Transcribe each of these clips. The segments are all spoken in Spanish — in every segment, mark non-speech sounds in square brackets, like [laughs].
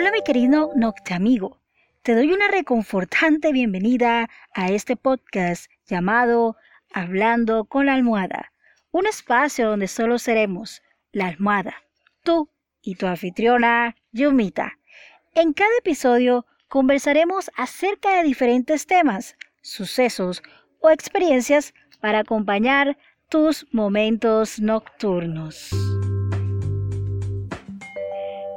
Hola mi querido Noctamigo, te doy una reconfortante bienvenida a este podcast llamado Hablando con la almohada, un espacio donde solo seremos la almohada, tú y tu anfitriona Yumita. En cada episodio conversaremos acerca de diferentes temas, sucesos o experiencias para acompañar tus momentos nocturnos.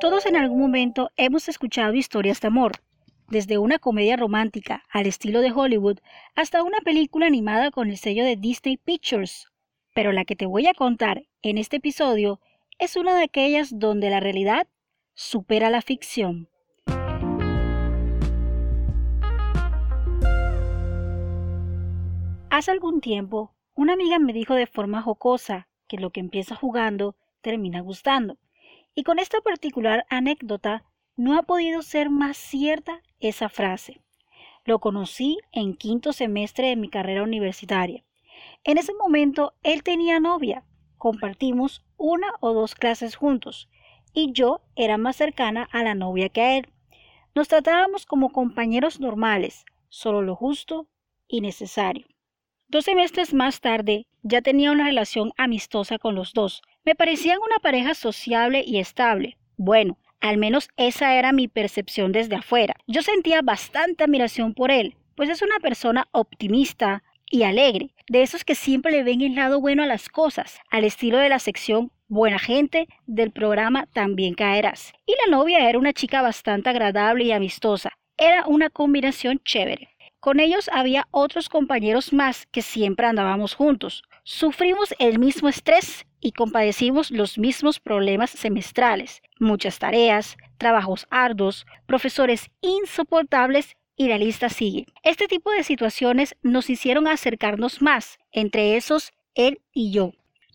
Todos en algún momento hemos escuchado historias de amor, desde una comedia romántica al estilo de Hollywood hasta una película animada con el sello de Disney Pictures. Pero la que te voy a contar en este episodio es una de aquellas donde la realidad supera la ficción. Hace algún tiempo, una amiga me dijo de forma jocosa que lo que empieza jugando termina gustando. Y con esta particular anécdota no ha podido ser más cierta esa frase. Lo conocí en quinto semestre de mi carrera universitaria. En ese momento él tenía novia, compartimos una o dos clases juntos, y yo era más cercana a la novia que a él. Nos tratábamos como compañeros normales, solo lo justo y necesario. Dos semestres más tarde ya tenía una relación amistosa con los dos. Me parecían una pareja sociable y estable. Bueno, al menos esa era mi percepción desde afuera. Yo sentía bastante admiración por él, pues es una persona optimista y alegre, de esos que siempre le ven el lado bueno a las cosas, al estilo de la sección Buena gente del programa También Caerás. Y la novia era una chica bastante agradable y amistosa. Era una combinación chévere. Con ellos había otros compañeros más que siempre andábamos juntos. Sufrimos el mismo estrés y compadecimos los mismos problemas semestrales, muchas tareas, trabajos arduos, profesores insoportables y la lista sigue. Este tipo de situaciones nos hicieron acercarnos más, entre esos él y yo.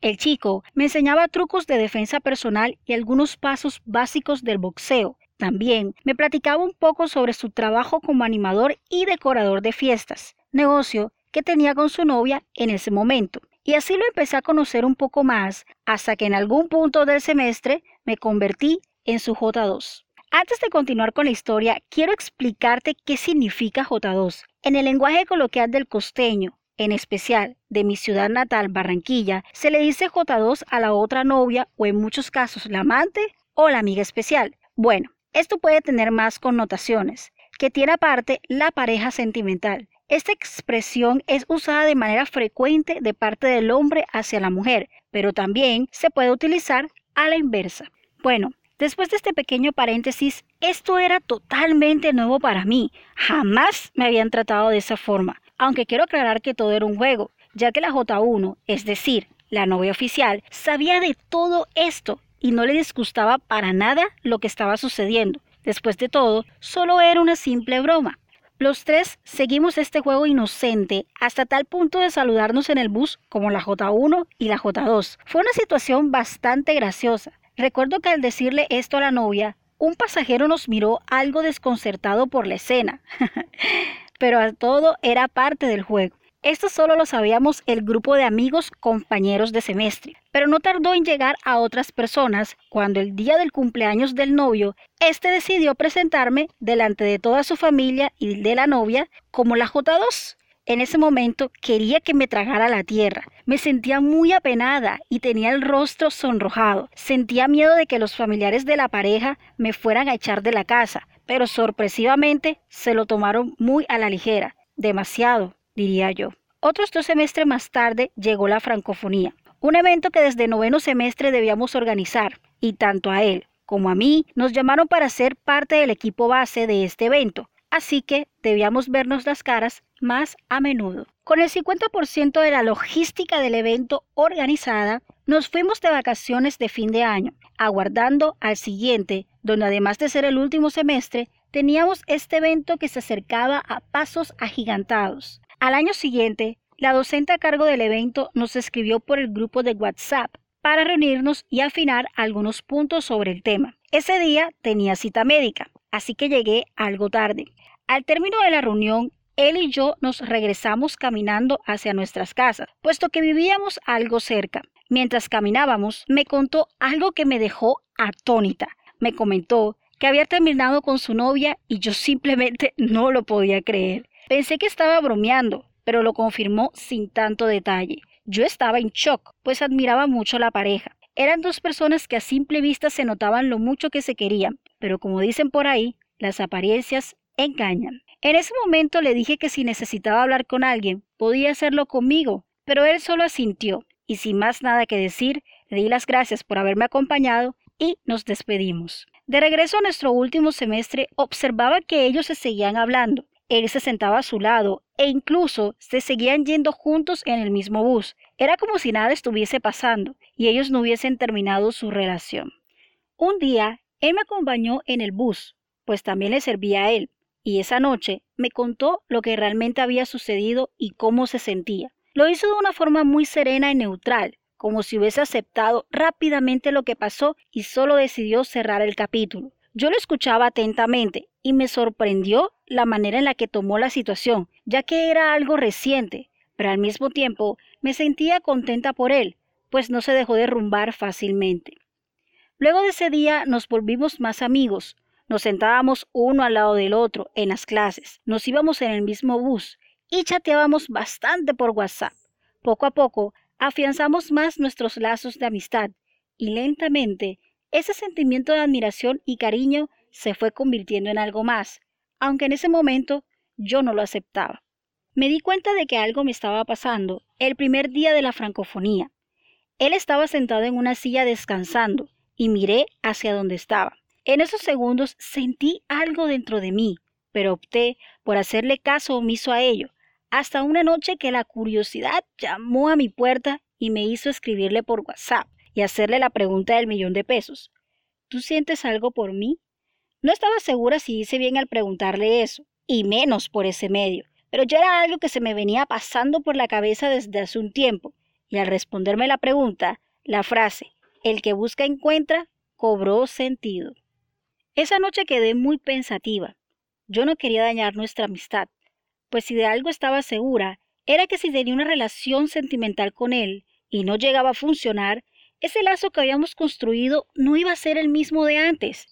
El chico me enseñaba trucos de defensa personal y algunos pasos básicos del boxeo. También me platicaba un poco sobre su trabajo como animador y decorador de fiestas, negocio que tenía con su novia en ese momento. Y así lo empecé a conocer un poco más hasta que en algún punto del semestre me convertí en su J2. Antes de continuar con la historia, quiero explicarte qué significa J2. En el lenguaje coloquial del costeño, en especial de mi ciudad natal, Barranquilla, se le dice J2 a la otra novia o en muchos casos la amante o la amiga especial. Bueno, esto puede tener más connotaciones, que tiene aparte la pareja sentimental, esta expresión es usada de manera frecuente de parte del hombre hacia la mujer, pero también se puede utilizar a la inversa. Bueno, después de este pequeño paréntesis, esto era totalmente nuevo para mí. Jamás me habían tratado de esa forma, aunque quiero aclarar que todo era un juego, ya que la J1, es decir, la novia oficial, sabía de todo esto y no le disgustaba para nada lo que estaba sucediendo. Después de todo, solo era una simple broma. Los tres seguimos este juego inocente hasta tal punto de saludarnos en el bus como la J1 y la J2. Fue una situación bastante graciosa. Recuerdo que al decirle esto a la novia, un pasajero nos miró algo desconcertado por la escena. [laughs] Pero todo era parte del juego. Esto solo lo sabíamos el grupo de amigos compañeros de semestre, pero no tardó en llegar a otras personas cuando el día del cumpleaños del novio, este decidió presentarme delante de toda su familia y de la novia como la J2. En ese momento quería que me tragara la tierra. Me sentía muy apenada y tenía el rostro sonrojado. Sentía miedo de que los familiares de la pareja me fueran a echar de la casa, pero sorpresivamente se lo tomaron muy a la ligera. Demasiado diría yo. Otros dos semestres más tarde llegó la francofonía, un evento que desde noveno semestre debíamos organizar, y tanto a él como a mí nos llamaron para ser parte del equipo base de este evento, así que debíamos vernos las caras más a menudo. Con el 50% de la logística del evento organizada, nos fuimos de vacaciones de fin de año, aguardando al siguiente, donde además de ser el último semestre, teníamos este evento que se acercaba a pasos agigantados. Al año siguiente, la docente a cargo del evento nos escribió por el grupo de WhatsApp para reunirnos y afinar algunos puntos sobre el tema. Ese día tenía cita médica, así que llegué algo tarde. Al término de la reunión, él y yo nos regresamos caminando hacia nuestras casas, puesto que vivíamos algo cerca. Mientras caminábamos, me contó algo que me dejó atónita. Me comentó que había terminado con su novia y yo simplemente [laughs] no lo podía creer. Pensé que estaba bromeando, pero lo confirmó sin tanto detalle. Yo estaba en shock, pues admiraba mucho la pareja. Eran dos personas que a simple vista se notaban lo mucho que se querían, pero como dicen por ahí, las apariencias engañan. En ese momento le dije que si necesitaba hablar con alguien, podía hacerlo conmigo, pero él solo asintió, y sin más nada que decir, le di las gracias por haberme acompañado y nos despedimos. De regreso a nuestro último semestre, observaba que ellos se seguían hablando. Él se sentaba a su lado e incluso se seguían yendo juntos en el mismo bus. Era como si nada estuviese pasando y ellos no hubiesen terminado su relación. Un día, él me acompañó en el bus, pues también le servía a él, y esa noche me contó lo que realmente había sucedido y cómo se sentía. Lo hizo de una forma muy serena y neutral, como si hubiese aceptado rápidamente lo que pasó y solo decidió cerrar el capítulo. Yo lo escuchaba atentamente y me sorprendió la manera en la que tomó la situación, ya que era algo reciente, pero al mismo tiempo me sentía contenta por él, pues no se dejó derrumbar fácilmente. Luego de ese día nos volvimos más amigos, nos sentábamos uno al lado del otro en las clases, nos íbamos en el mismo bus y chateábamos bastante por WhatsApp. Poco a poco afianzamos más nuestros lazos de amistad y lentamente ese sentimiento de admiración y cariño se fue convirtiendo en algo más, aunque en ese momento yo no lo aceptaba. Me di cuenta de que algo me estaba pasando el primer día de la francofonía. Él estaba sentado en una silla descansando y miré hacia donde estaba. En esos segundos sentí algo dentro de mí, pero opté por hacerle caso omiso a ello, hasta una noche que la curiosidad llamó a mi puerta y me hizo escribirle por WhatsApp y hacerle la pregunta del millón de pesos. ¿Tú sientes algo por mí? No estaba segura si hice bien al preguntarle eso, y menos por ese medio, pero ya era algo que se me venía pasando por la cabeza desde hace un tiempo, y al responderme la pregunta, la frase, el que busca encuentra, cobró sentido. Esa noche quedé muy pensativa. Yo no quería dañar nuestra amistad, pues si de algo estaba segura, era que si tenía una relación sentimental con él y no llegaba a funcionar, ese lazo que habíamos construido no iba a ser el mismo de antes.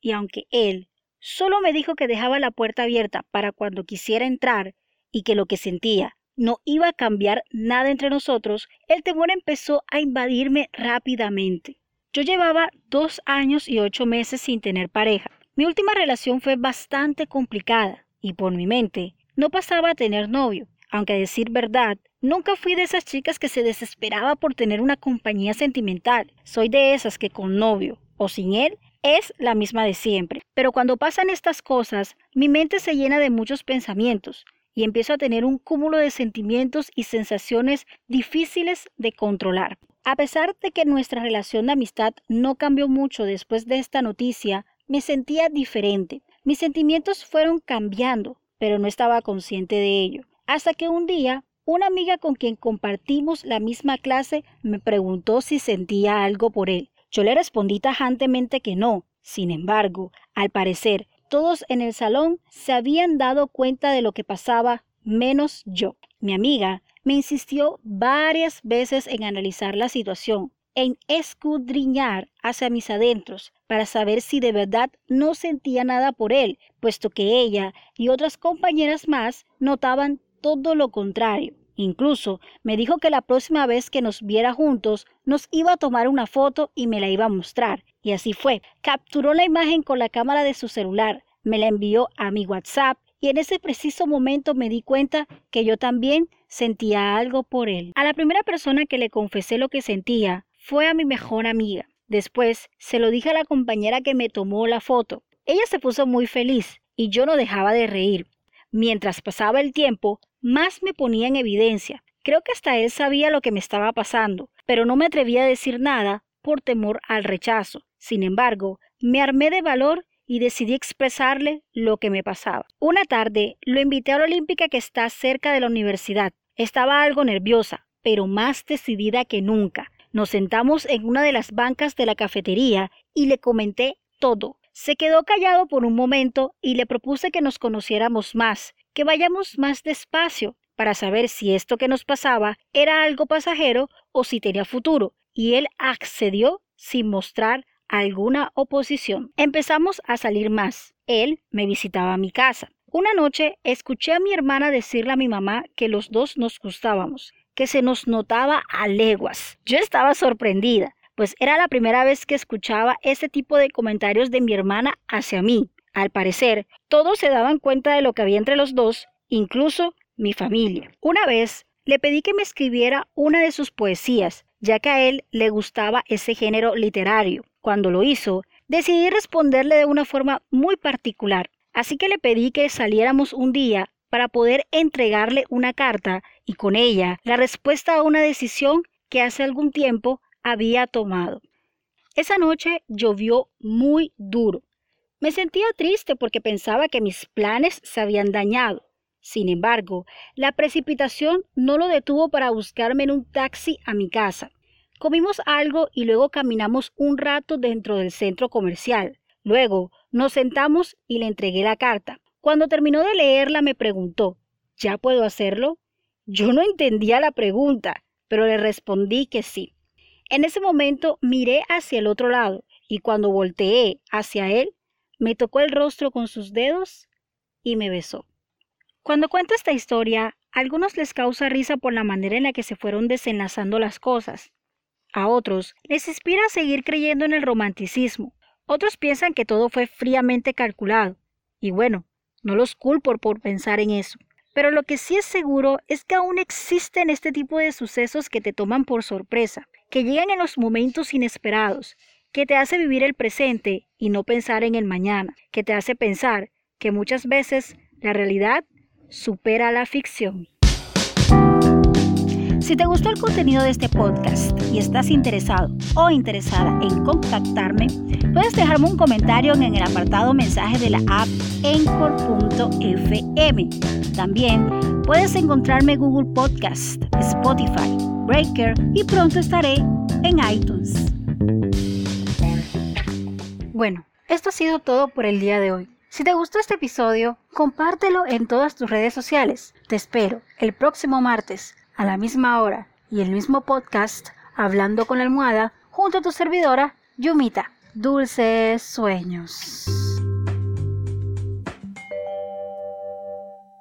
Y aunque él solo me dijo que dejaba la puerta abierta para cuando quisiera entrar y que lo que sentía no iba a cambiar nada entre nosotros, el temor empezó a invadirme rápidamente. Yo llevaba dos años y ocho meses sin tener pareja. Mi última relación fue bastante complicada y por mi mente no pasaba a tener novio, aunque a decir verdad, nunca fui de esas chicas que se desesperaba por tener una compañía sentimental. Soy de esas que con novio o sin él es la misma de siempre. Pero cuando pasan estas cosas, mi mente se llena de muchos pensamientos y empiezo a tener un cúmulo de sentimientos y sensaciones difíciles de controlar. A pesar de que nuestra relación de amistad no cambió mucho después de esta noticia, me sentía diferente. Mis sentimientos fueron cambiando, pero no estaba consciente de ello. Hasta que un día, una amiga con quien compartimos la misma clase me preguntó si sentía algo por él. Yo le respondí tajantemente que no. Sin embargo, al parecer, todos en el salón se habían dado cuenta de lo que pasaba, menos yo. Mi amiga me insistió varias veces en analizar la situación, en escudriñar hacia mis adentros para saber si de verdad no sentía nada por él, puesto que ella y otras compañeras más notaban todo lo contrario. Incluso me dijo que la próxima vez que nos viera juntos nos iba a tomar una foto y me la iba a mostrar. Y así fue. Capturó la imagen con la cámara de su celular, me la envió a mi WhatsApp y en ese preciso momento me di cuenta que yo también sentía algo por él. A la primera persona que le confesé lo que sentía fue a mi mejor amiga. Después se lo dije a la compañera que me tomó la foto. Ella se puso muy feliz y yo no dejaba de reír. Mientras pasaba el tiempo, más me ponía en evidencia. Creo que hasta él sabía lo que me estaba pasando, pero no me atrevía a decir nada por temor al rechazo. Sin embargo, me armé de valor y decidí expresarle lo que me pasaba. Una tarde lo invité a la olímpica que está cerca de la universidad. Estaba algo nerviosa, pero más decidida que nunca. Nos sentamos en una de las bancas de la cafetería y le comenté todo. Se quedó callado por un momento y le propuse que nos conociéramos más, que vayamos más despacio para saber si esto que nos pasaba era algo pasajero o si tenía futuro, y él accedió sin mostrar alguna oposición. Empezamos a salir más. Él me visitaba a mi casa. Una noche escuché a mi hermana decirle a mi mamá que los dos nos gustábamos, que se nos notaba a leguas. Yo estaba sorprendida, pues era la primera vez que escuchaba ese tipo de comentarios de mi hermana hacia mí. Al parecer, todos se daban cuenta de lo que había entre los dos, incluso mi familia. Una vez le pedí que me escribiera una de sus poesías, ya que a él le gustaba ese género literario. Cuando lo hizo, decidí responderle de una forma muy particular, así que le pedí que saliéramos un día para poder entregarle una carta y con ella la respuesta a una decisión que hace algún tiempo había tomado. Esa noche llovió muy duro. Me sentía triste porque pensaba que mis planes se habían dañado. Sin embargo, la precipitación no lo detuvo para buscarme en un taxi a mi casa. Comimos algo y luego caminamos un rato dentro del centro comercial. Luego nos sentamos y le entregué la carta. Cuando terminó de leerla me preguntó ¿Ya puedo hacerlo? Yo no entendía la pregunta, pero le respondí que sí. En ese momento miré hacia el otro lado y cuando volteé hacia él, me tocó el rostro con sus dedos y me besó. Cuando cuento esta historia, a algunos les causa risa por la manera en la que se fueron desenlazando las cosas. A otros les inspira a seguir creyendo en el romanticismo. Otros piensan que todo fue fríamente calculado. Y bueno, no los culpo por pensar en eso. Pero lo que sí es seguro es que aún existen este tipo de sucesos que te toman por sorpresa, que llegan en los momentos inesperados, que te hace vivir el presente y no pensar en el mañana, que te hace pensar que muchas veces la realidad supera la ficción. Si te gustó el contenido de este podcast y estás interesado o interesada en contactarme, puedes dejarme un comentario en el apartado mensaje de la app encore.fm. También puedes encontrarme en Google Podcast, Spotify, Breaker y pronto estaré en iTunes. Bueno, esto ha sido todo por el día de hoy. Si te gustó este episodio, compártelo en todas tus redes sociales. Te espero el próximo martes a la misma hora y el mismo podcast Hablando con la almohada junto a tu servidora Yumita. Dulces sueños.